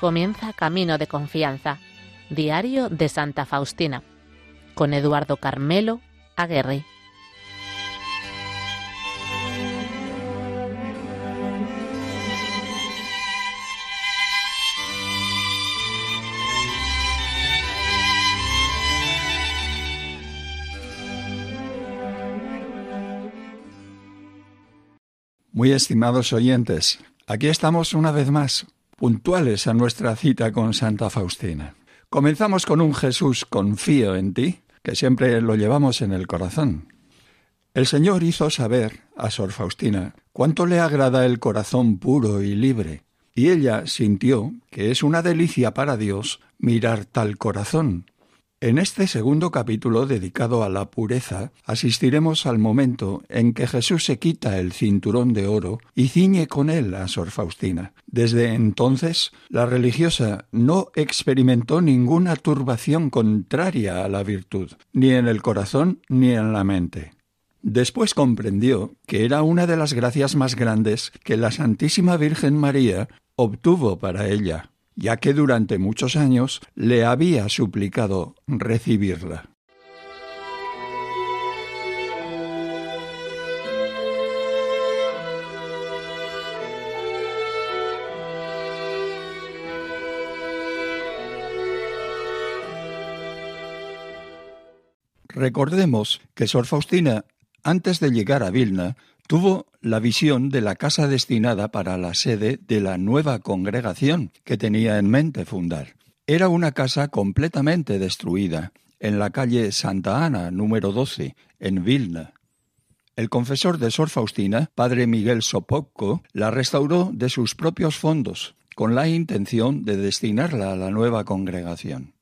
comienza Camino de Confianza, Diario de Santa Faustina, con Eduardo Carmelo Aguerre. Muy estimados oyentes, aquí estamos una vez más, puntuales a nuestra cita con Santa Faustina. Comenzamos con un Jesús confío en ti, que siempre lo llevamos en el corazón. El Señor hizo saber a Sor Faustina cuánto le agrada el corazón puro y libre, y ella sintió que es una delicia para Dios mirar tal corazón, en este segundo capítulo dedicado a la pureza, asistiremos al momento en que Jesús se quita el cinturón de oro y ciñe con él a Sor Faustina. Desde entonces, la religiosa no experimentó ninguna turbación contraria a la virtud, ni en el corazón ni en la mente. Después comprendió que era una de las gracias más grandes que la Santísima Virgen María obtuvo para ella ya que durante muchos años le había suplicado recibirla. Recordemos que Sor Faustina, antes de llegar a Vilna, tuvo la visión de la casa destinada para la sede de la nueva congregación que tenía en mente fundar. Era una casa completamente destruida, en la calle Santa Ana, número 12, en Vilna. El confesor de Sor Faustina, padre Miguel Sopocco, la restauró de sus propios fondos, con la intención de destinarla a la nueva congregación.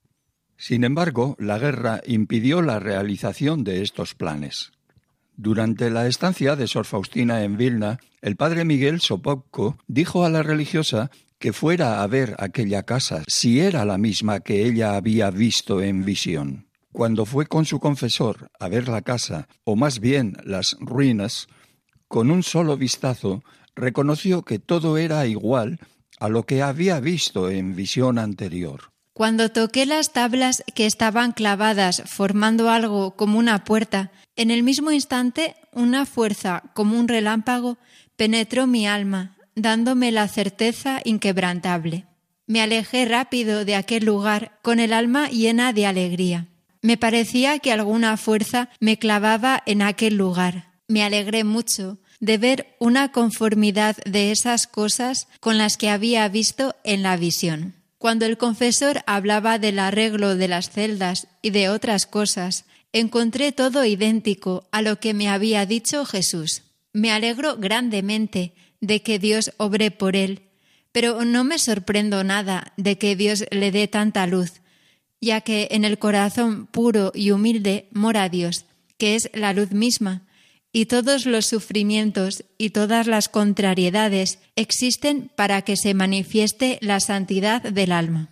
Sin embargo, la guerra impidió la realización de estos planes. Durante la estancia de Sor Faustina en Vilna, el padre Miguel Sopocco dijo a la religiosa que fuera a ver aquella casa, si era la misma que ella había visto en visión. Cuando fue con su confesor a ver la casa, o más bien las ruinas, con un solo vistazo reconoció que todo era igual a lo que había visto en visión anterior. Cuando toqué las tablas que estaban clavadas formando algo como una puerta, en el mismo instante una fuerza como un relámpago penetró mi alma, dándome la certeza inquebrantable. Me alejé rápido de aquel lugar con el alma llena de alegría. Me parecía que alguna fuerza me clavaba en aquel lugar. Me alegré mucho de ver una conformidad de esas cosas con las que había visto en la visión. Cuando el confesor hablaba del arreglo de las celdas y de otras cosas, encontré todo idéntico a lo que me había dicho Jesús. Me alegro grandemente de que Dios obre por él, pero no me sorprendo nada de que Dios le dé tanta luz, ya que en el corazón puro y humilde mora Dios, que es la luz misma, y todos los sufrimientos y todas las contrariedades existen para que se manifieste la santidad del alma.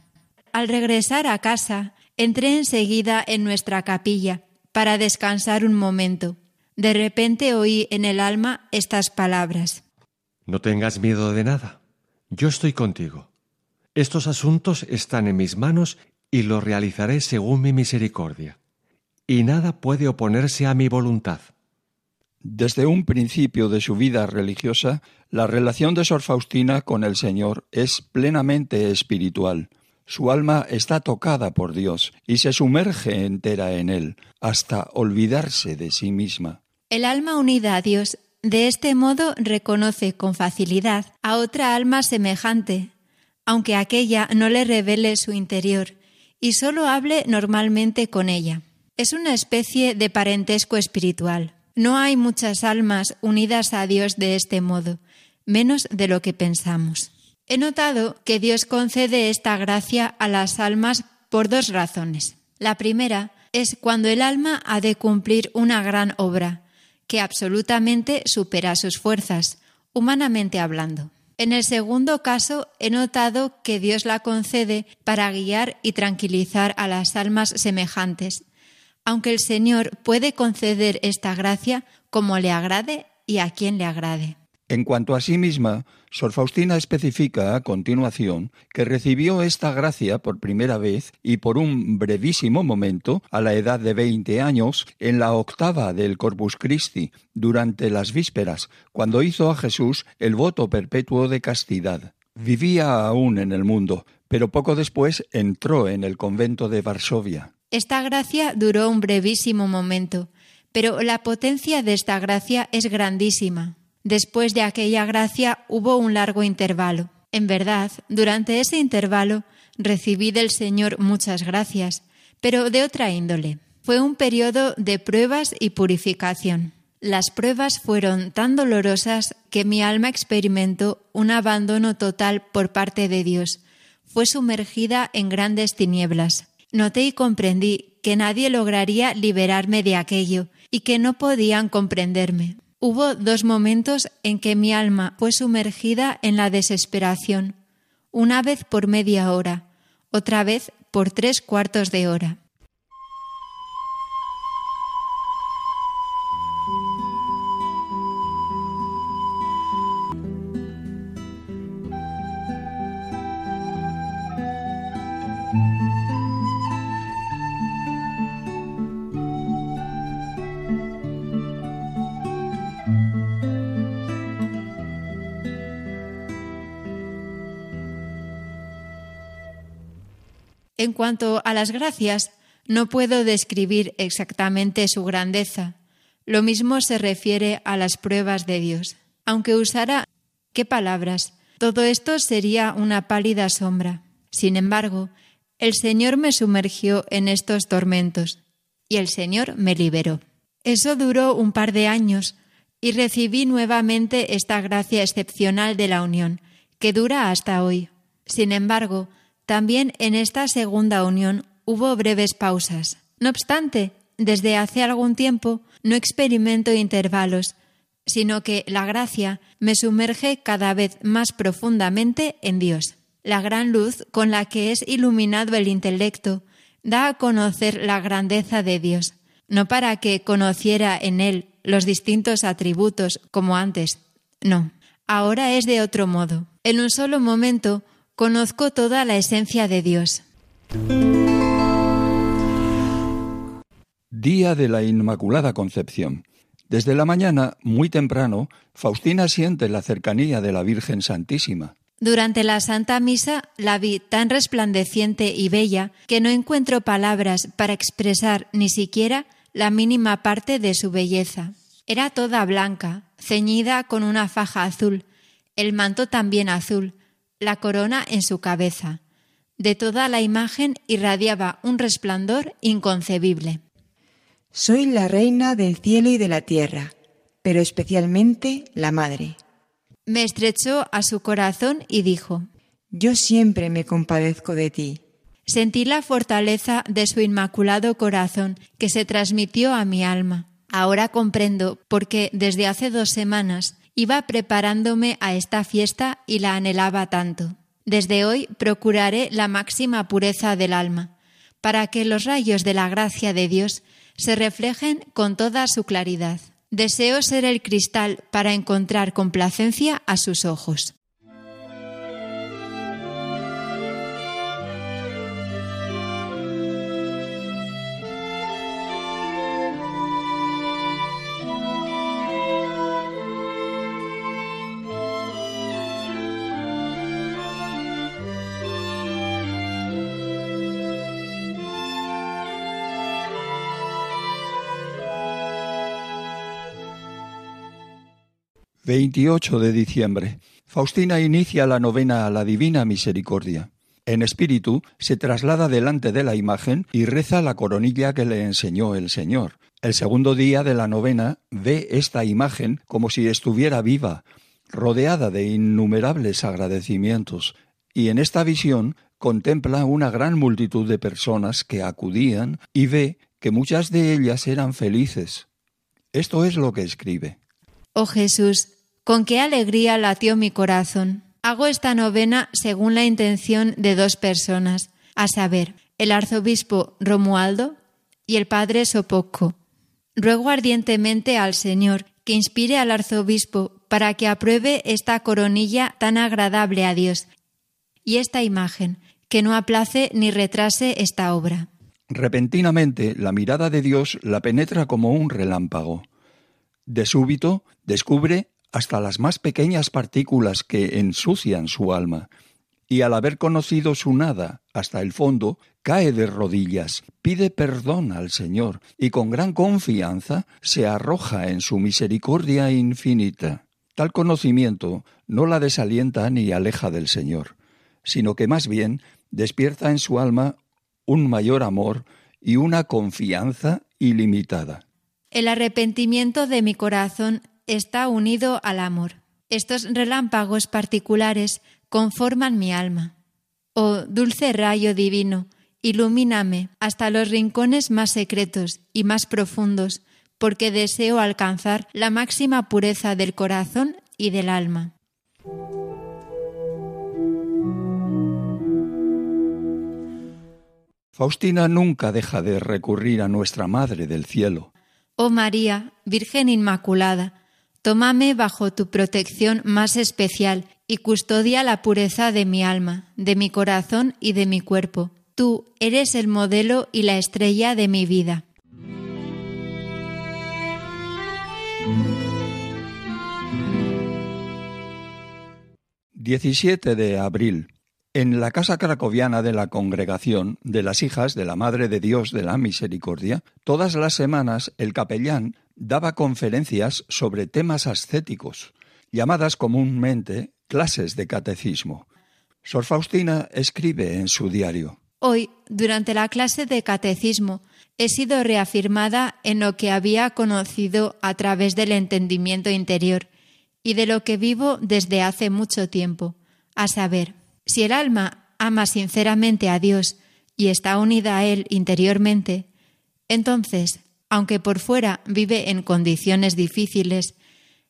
Al regresar a casa, entré enseguida en nuestra capilla para descansar un momento. De repente oí en el alma estas palabras. No tengas miedo de nada. Yo estoy contigo. Estos asuntos están en mis manos y los realizaré según mi misericordia. Y nada puede oponerse a mi voluntad. Desde un principio de su vida religiosa, la relación de Sor Faustina con el Señor es plenamente espiritual. Su alma está tocada por Dios y se sumerge entera en Él, hasta olvidarse de sí misma. El alma unida a Dios de este modo reconoce con facilidad a otra alma semejante, aunque aquella no le revele su interior y sólo hable normalmente con ella. Es una especie de parentesco espiritual. No hay muchas almas unidas a Dios de este modo, menos de lo que pensamos. He notado que Dios concede esta gracia a las almas por dos razones. La primera es cuando el alma ha de cumplir una gran obra, que absolutamente supera sus fuerzas, humanamente hablando. En el segundo caso, he notado que Dios la concede para guiar y tranquilizar a las almas semejantes, aunque el Señor puede conceder esta gracia como le agrade y a quien le agrade. En cuanto a sí misma, Sor Faustina especifica a continuación que recibió esta gracia por primera vez y por un brevísimo momento, a la edad de veinte años, en la octava del Corpus Christi, durante las vísperas, cuando hizo a Jesús el voto perpetuo de castidad. Vivía aún en el mundo, pero poco después entró en el convento de Varsovia. Esta gracia duró un brevísimo momento, pero la potencia de esta gracia es grandísima. Después de aquella gracia hubo un largo intervalo. En verdad, durante ese intervalo recibí del Señor muchas gracias, pero de otra índole. Fue un periodo de pruebas y purificación. Las pruebas fueron tan dolorosas que mi alma experimentó un abandono total por parte de Dios. Fue sumergida en grandes tinieblas. Noté y comprendí que nadie lograría liberarme de aquello y que no podían comprenderme. Hubo dos momentos en que mi alma fue sumergida en la desesperación, una vez por media hora, otra vez por tres cuartos de hora. En cuanto a las gracias, no puedo describir exactamente su grandeza. Lo mismo se refiere a las pruebas de Dios. Aunque usara qué palabras, todo esto sería una pálida sombra. Sin embargo, el Señor me sumergió en estos tormentos y el Señor me liberó. Eso duró un par de años y recibí nuevamente esta gracia excepcional de la unión, que dura hasta hoy. Sin embargo, también en esta segunda unión hubo breves pausas. No obstante, desde hace algún tiempo no experimento intervalos, sino que la gracia me sumerge cada vez más profundamente en Dios. La gran luz con la que es iluminado el intelecto da a conocer la grandeza de Dios, no para que conociera en él los distintos atributos como antes, no, ahora es de otro modo. En un solo momento Conozco toda la esencia de Dios. Día de la Inmaculada Concepción. Desde la mañana, muy temprano, Faustina siente la cercanía de la Virgen Santísima. Durante la Santa Misa la vi tan resplandeciente y bella que no encuentro palabras para expresar ni siquiera la mínima parte de su belleza. Era toda blanca, ceñida con una faja azul, el manto también azul, la corona en su cabeza. De toda la imagen irradiaba un resplandor inconcebible. Soy la reina del cielo y de la tierra, pero especialmente la madre. Me estrechó a su corazón y dijo, Yo siempre me compadezco de ti. Sentí la fortaleza de su inmaculado corazón que se transmitió a mi alma. Ahora comprendo por qué desde hace dos semanas Iba preparándome a esta fiesta y la anhelaba tanto. Desde hoy procuraré la máxima pureza del alma, para que los rayos de la gracia de Dios se reflejen con toda su claridad. Deseo ser el cristal para encontrar complacencia a sus ojos. 28 de diciembre. Faustina inicia la novena a la Divina Misericordia. En espíritu se traslada delante de la imagen y reza la coronilla que le enseñó el Señor. El segundo día de la novena ve esta imagen como si estuviera viva, rodeada de innumerables agradecimientos, y en esta visión contempla una gran multitud de personas que acudían y ve que muchas de ellas eran felices. Esto es lo que escribe. Oh Jesús, con qué alegría latió mi corazón. Hago esta novena según la intención de dos personas, a saber, el arzobispo Romualdo y el padre Sopoco. Ruego ardientemente al Señor que inspire al arzobispo para que apruebe esta coronilla tan agradable a Dios y esta imagen, que no aplace ni retrase esta obra. Repentinamente la mirada de Dios la penetra como un relámpago. De súbito descubre hasta las más pequeñas partículas que ensucian su alma, y al haber conocido su nada hasta el fondo, cae de rodillas, pide perdón al Señor y con gran confianza se arroja en su misericordia infinita. Tal conocimiento no la desalienta ni aleja del Señor, sino que más bien despierta en su alma un mayor amor y una confianza ilimitada. El arrepentimiento de mi corazón está unido al amor. Estos relámpagos particulares conforman mi alma. Oh dulce rayo divino, ilumíname hasta los rincones más secretos y más profundos, porque deseo alcanzar la máxima pureza del corazón y del alma. Faustina nunca deja de recurrir a nuestra Madre del Cielo. Oh María, Virgen Inmaculada, tómame bajo tu protección más especial y custodia la pureza de mi alma, de mi corazón y de mi cuerpo. Tú eres el modelo y la estrella de mi vida. ...17 de abril... En la casa cracoviana de la congregación de las hijas de la Madre de Dios de la Misericordia, todas las semanas el capellán daba conferencias sobre temas ascéticos, llamadas comúnmente clases de catecismo. Sor Faustina escribe en su diario. Hoy, durante la clase de catecismo, he sido reafirmada en lo que había conocido a través del entendimiento interior y de lo que vivo desde hace mucho tiempo, a saber, si el alma ama sinceramente a Dios y está unida a Él interiormente, entonces, aunque por fuera vive en condiciones difíciles,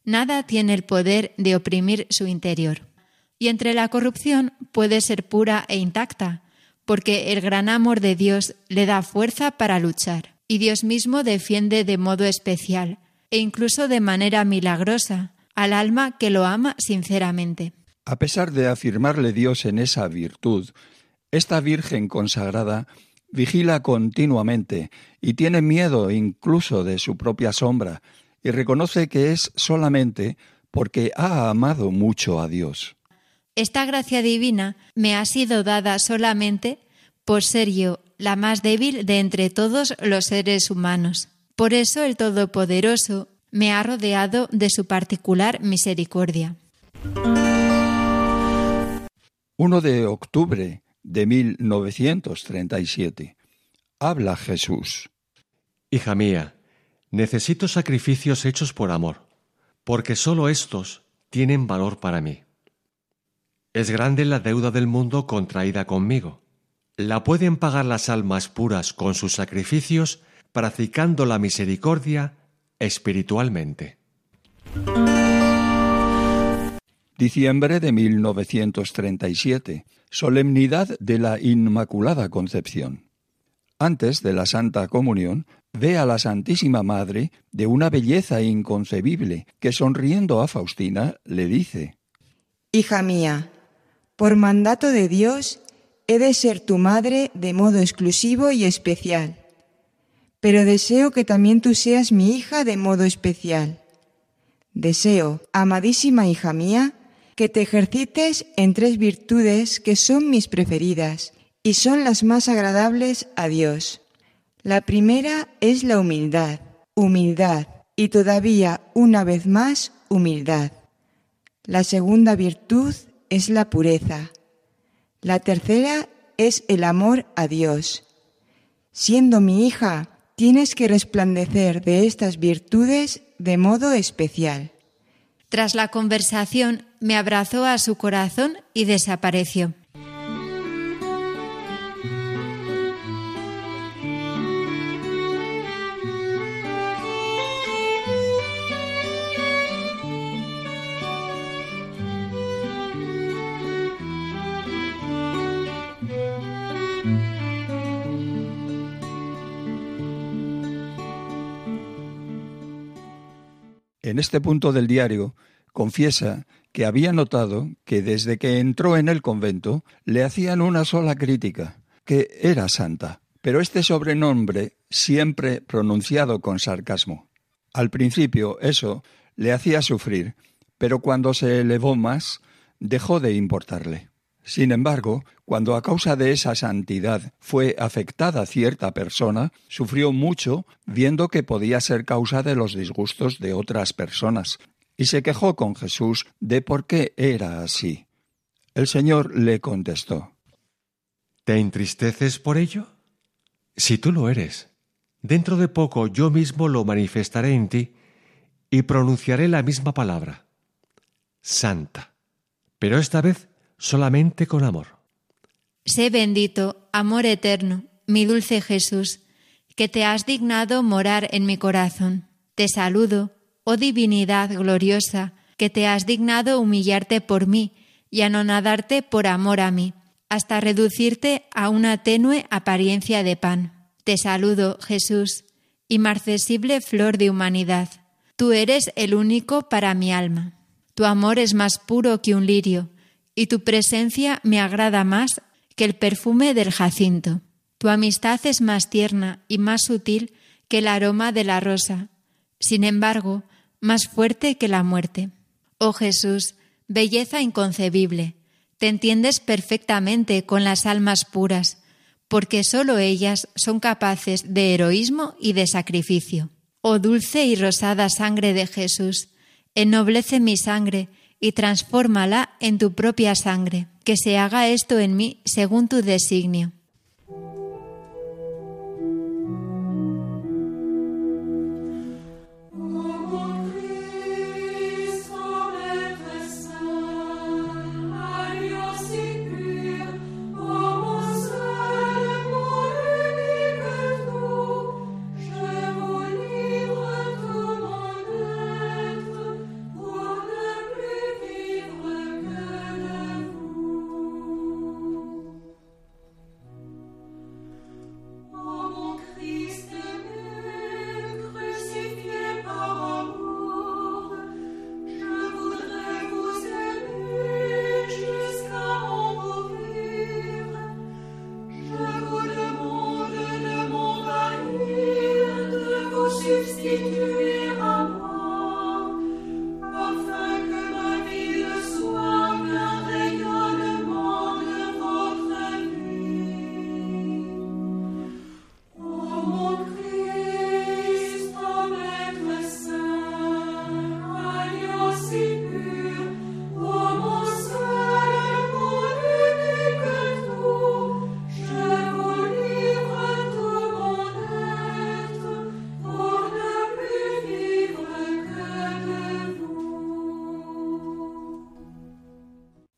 nada tiene el poder de oprimir su interior. Y entre la corrupción puede ser pura e intacta, porque el gran amor de Dios le da fuerza para luchar, y Dios mismo defiende de modo especial, e incluso de manera milagrosa, al alma que lo ama sinceramente. A pesar de afirmarle Dios en esa virtud, esta Virgen consagrada vigila continuamente y tiene miedo incluso de su propia sombra y reconoce que es solamente porque ha amado mucho a Dios. Esta gracia divina me ha sido dada solamente por ser yo la más débil de entre todos los seres humanos. Por eso el Todopoderoso me ha rodeado de su particular misericordia. 1 de octubre de 1937. Habla Jesús. Hija mía, necesito sacrificios hechos por amor, porque sólo estos tienen valor para mí. Es grande la deuda del mundo contraída conmigo. La pueden pagar las almas puras con sus sacrificios, practicando la misericordia espiritualmente. Diciembre de 1937. Solemnidad de la Inmaculada Concepción. Antes de la Santa Comunión, ve a la Santísima Madre de una belleza inconcebible que sonriendo a Faustina le dice, Hija mía, por mandato de Dios he de ser tu madre de modo exclusivo y especial, pero deseo que también tú seas mi hija de modo especial. Deseo, amadísima hija mía, que te ejercites en tres virtudes que son mis preferidas y son las más agradables a Dios. La primera es la humildad, humildad y todavía una vez más humildad. La segunda virtud es la pureza. La tercera es el amor a Dios. Siendo mi hija, tienes que resplandecer de estas virtudes de modo especial. Tras la conversación, me abrazó a su corazón y desapareció. En este punto del diario confiesa que había notado que desde que entró en el convento le hacían una sola crítica, que era santa, pero este sobrenombre siempre pronunciado con sarcasmo. Al principio eso le hacía sufrir, pero cuando se elevó más, dejó de importarle. Sin embargo, cuando a causa de esa santidad fue afectada cierta persona, sufrió mucho viendo que podía ser causa de los disgustos de otras personas, y se quejó con Jesús de por qué era así. El Señor le contestó, ¿Te entristeces por ello? Si tú lo eres, dentro de poco yo mismo lo manifestaré en ti y pronunciaré la misma palabra, santa, pero esta vez solamente con amor. Sé bendito, amor eterno, mi dulce Jesús, que te has dignado morar en mi corazón. Te saludo, oh divinidad gloriosa, que te has dignado humillarte por mí y anonadarte por amor a mí, hasta reducirte a una tenue apariencia de pan. Te saludo, Jesús, inmarcesible flor de humanidad. Tú eres el único para mi alma. Tu amor es más puro que un lirio, y tu presencia me agrada más que el perfume del jacinto. Tu amistad es más tierna y más sutil que el aroma de la rosa, sin embargo, más fuerte que la muerte. Oh Jesús, belleza inconcebible, te entiendes perfectamente con las almas puras, porque sólo ellas son capaces de heroísmo y de sacrificio. Oh dulce y rosada sangre de Jesús, ennoblece mi sangre y transfórmala en tu propia sangre, que se haga esto en mí según tu designio.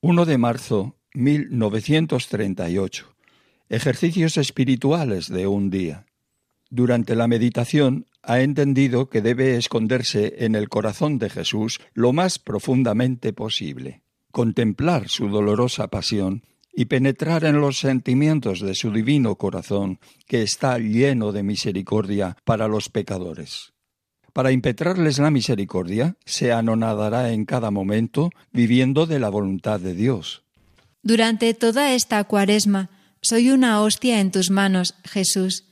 De marzo 1938. Ejercicios espirituales de un día. Durante la meditación ha entendido que debe esconderse en el corazón de Jesús lo más profundamente posible, contemplar su dolorosa pasión y penetrar en los sentimientos de su divino corazón que está lleno de misericordia para los pecadores. Para impetrarles la misericordia, se anonadará en cada momento viviendo de la voluntad de Dios. Durante toda esta cuaresma, soy una hostia en tus manos, Jesús.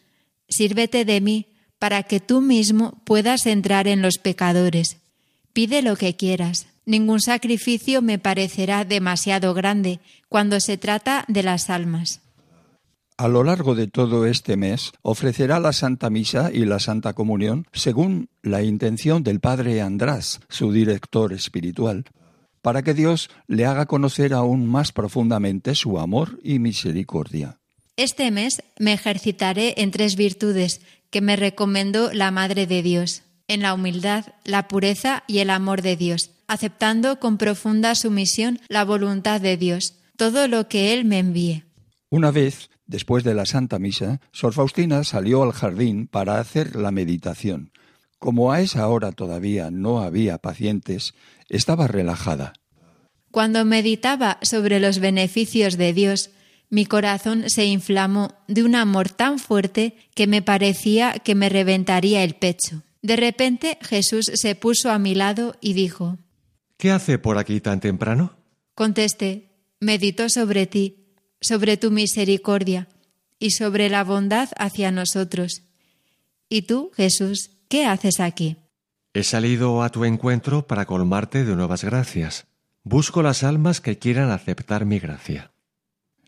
Sírvete de mí para que tú mismo puedas entrar en los pecadores. Pide lo que quieras. Ningún sacrificio me parecerá demasiado grande cuando se trata de las almas. A lo largo de todo este mes ofrecerá la Santa Misa y la Santa Comunión según la intención del Padre András, su director espiritual, para que Dios le haga conocer aún más profundamente su amor y misericordia. Este mes me ejercitaré en tres virtudes que me recomendó la Madre de Dios, en la humildad, la pureza y el amor de Dios, aceptando con profunda sumisión la voluntad de Dios, todo lo que Él me envíe. Una vez Después de la Santa Misa, Sor Faustina salió al jardín para hacer la meditación. Como a esa hora todavía no había pacientes, estaba relajada. Cuando meditaba sobre los beneficios de Dios, mi corazón se inflamó de un amor tan fuerte que me parecía que me reventaría el pecho. De repente Jesús se puso a mi lado y dijo, ¿Qué hace por aquí tan temprano? Contesté, medito sobre ti, sobre tu misericordia y sobre la bondad hacia nosotros. ¿Y tú, Jesús, qué haces aquí? He salido a tu encuentro para colmarte de nuevas gracias. Busco las almas que quieran aceptar mi gracia.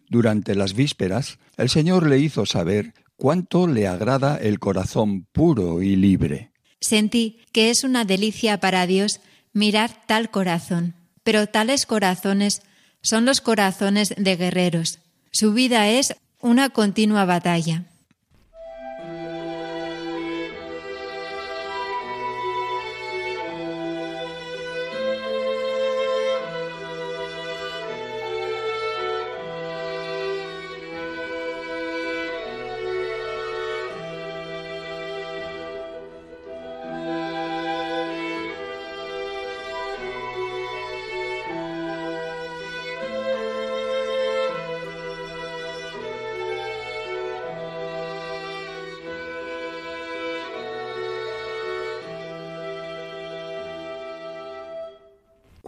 Durante las vísperas, el Señor le hizo saber cuánto le agrada el corazón puro y libre. Sentí que es una delicia para Dios mirar tal corazón, pero tales corazones son los corazones de guerreros. Su vida es una continua batalla.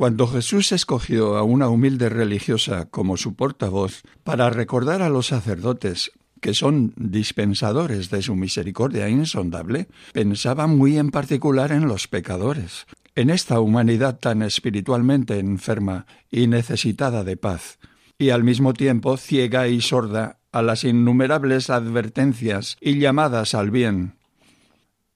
Cuando Jesús escogió a una humilde religiosa como su portavoz para recordar a los sacerdotes que son dispensadores de su misericordia insondable, pensaba muy en particular en los pecadores, en esta humanidad tan espiritualmente enferma y necesitada de paz, y al mismo tiempo ciega y sorda a las innumerables advertencias y llamadas al bien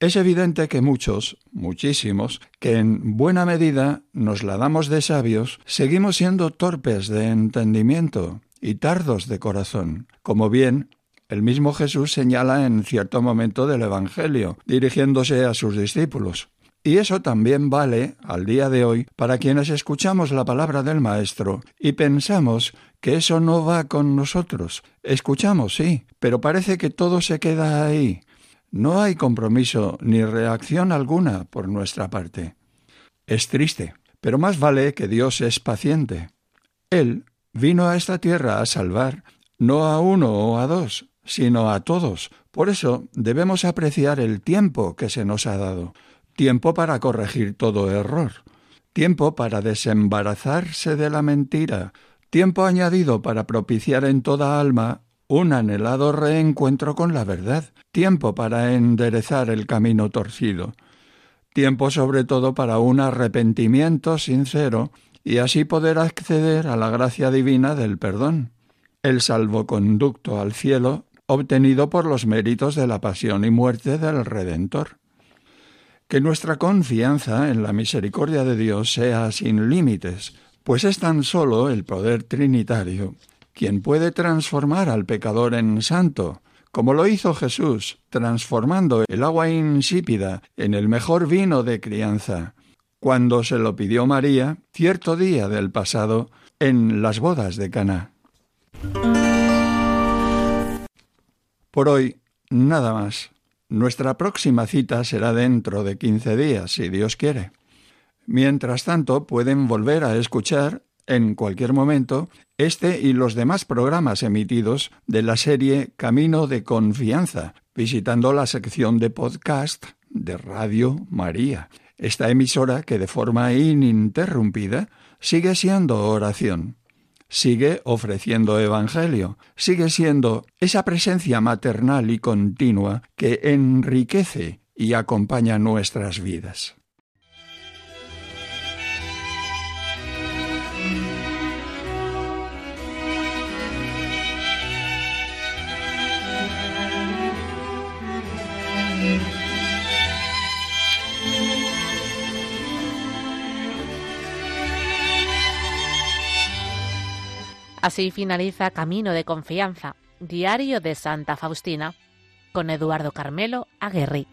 es evidente que muchos, muchísimos, que en buena medida nos la damos de sabios, seguimos siendo torpes de entendimiento y tardos de corazón, como bien el mismo Jesús señala en cierto momento del Evangelio, dirigiéndose a sus discípulos. Y eso también vale al día de hoy para quienes escuchamos la palabra del Maestro y pensamos que eso no va con nosotros. Escuchamos, sí, pero parece que todo se queda ahí, no hay compromiso ni reacción alguna por nuestra parte. Es triste, pero más vale que Dios es paciente. Él vino a esta tierra a salvar no a uno o a dos, sino a todos. Por eso debemos apreciar el tiempo que se nos ha dado, tiempo para corregir todo error, tiempo para desembarazarse de la mentira, tiempo añadido para propiciar en toda alma un anhelado reencuentro con la verdad, tiempo para enderezar el camino torcido, tiempo sobre todo para un arrepentimiento sincero y así poder acceder a la gracia divina del perdón, el salvoconducto al cielo obtenido por los méritos de la pasión y muerte del Redentor. Que nuestra confianza en la misericordia de Dios sea sin límites, pues es tan solo el poder trinitario quien puede transformar al pecador en santo, como lo hizo Jesús, transformando el agua insípida en el mejor vino de crianza, cuando se lo pidió María cierto día del pasado en las bodas de Caná. Por hoy, nada más. Nuestra próxima cita será dentro de quince días, si Dios quiere. Mientras tanto, pueden volver a escuchar en cualquier momento este y los demás programas emitidos de la serie Camino de Confianza, visitando la sección de podcast de Radio María, esta emisora que de forma ininterrumpida sigue siendo oración, sigue ofreciendo evangelio, sigue siendo esa presencia maternal y continua que enriquece y acompaña nuestras vidas. Así finaliza Camino de Confianza, Diario de Santa Faustina, con Eduardo Carmelo Aguerri.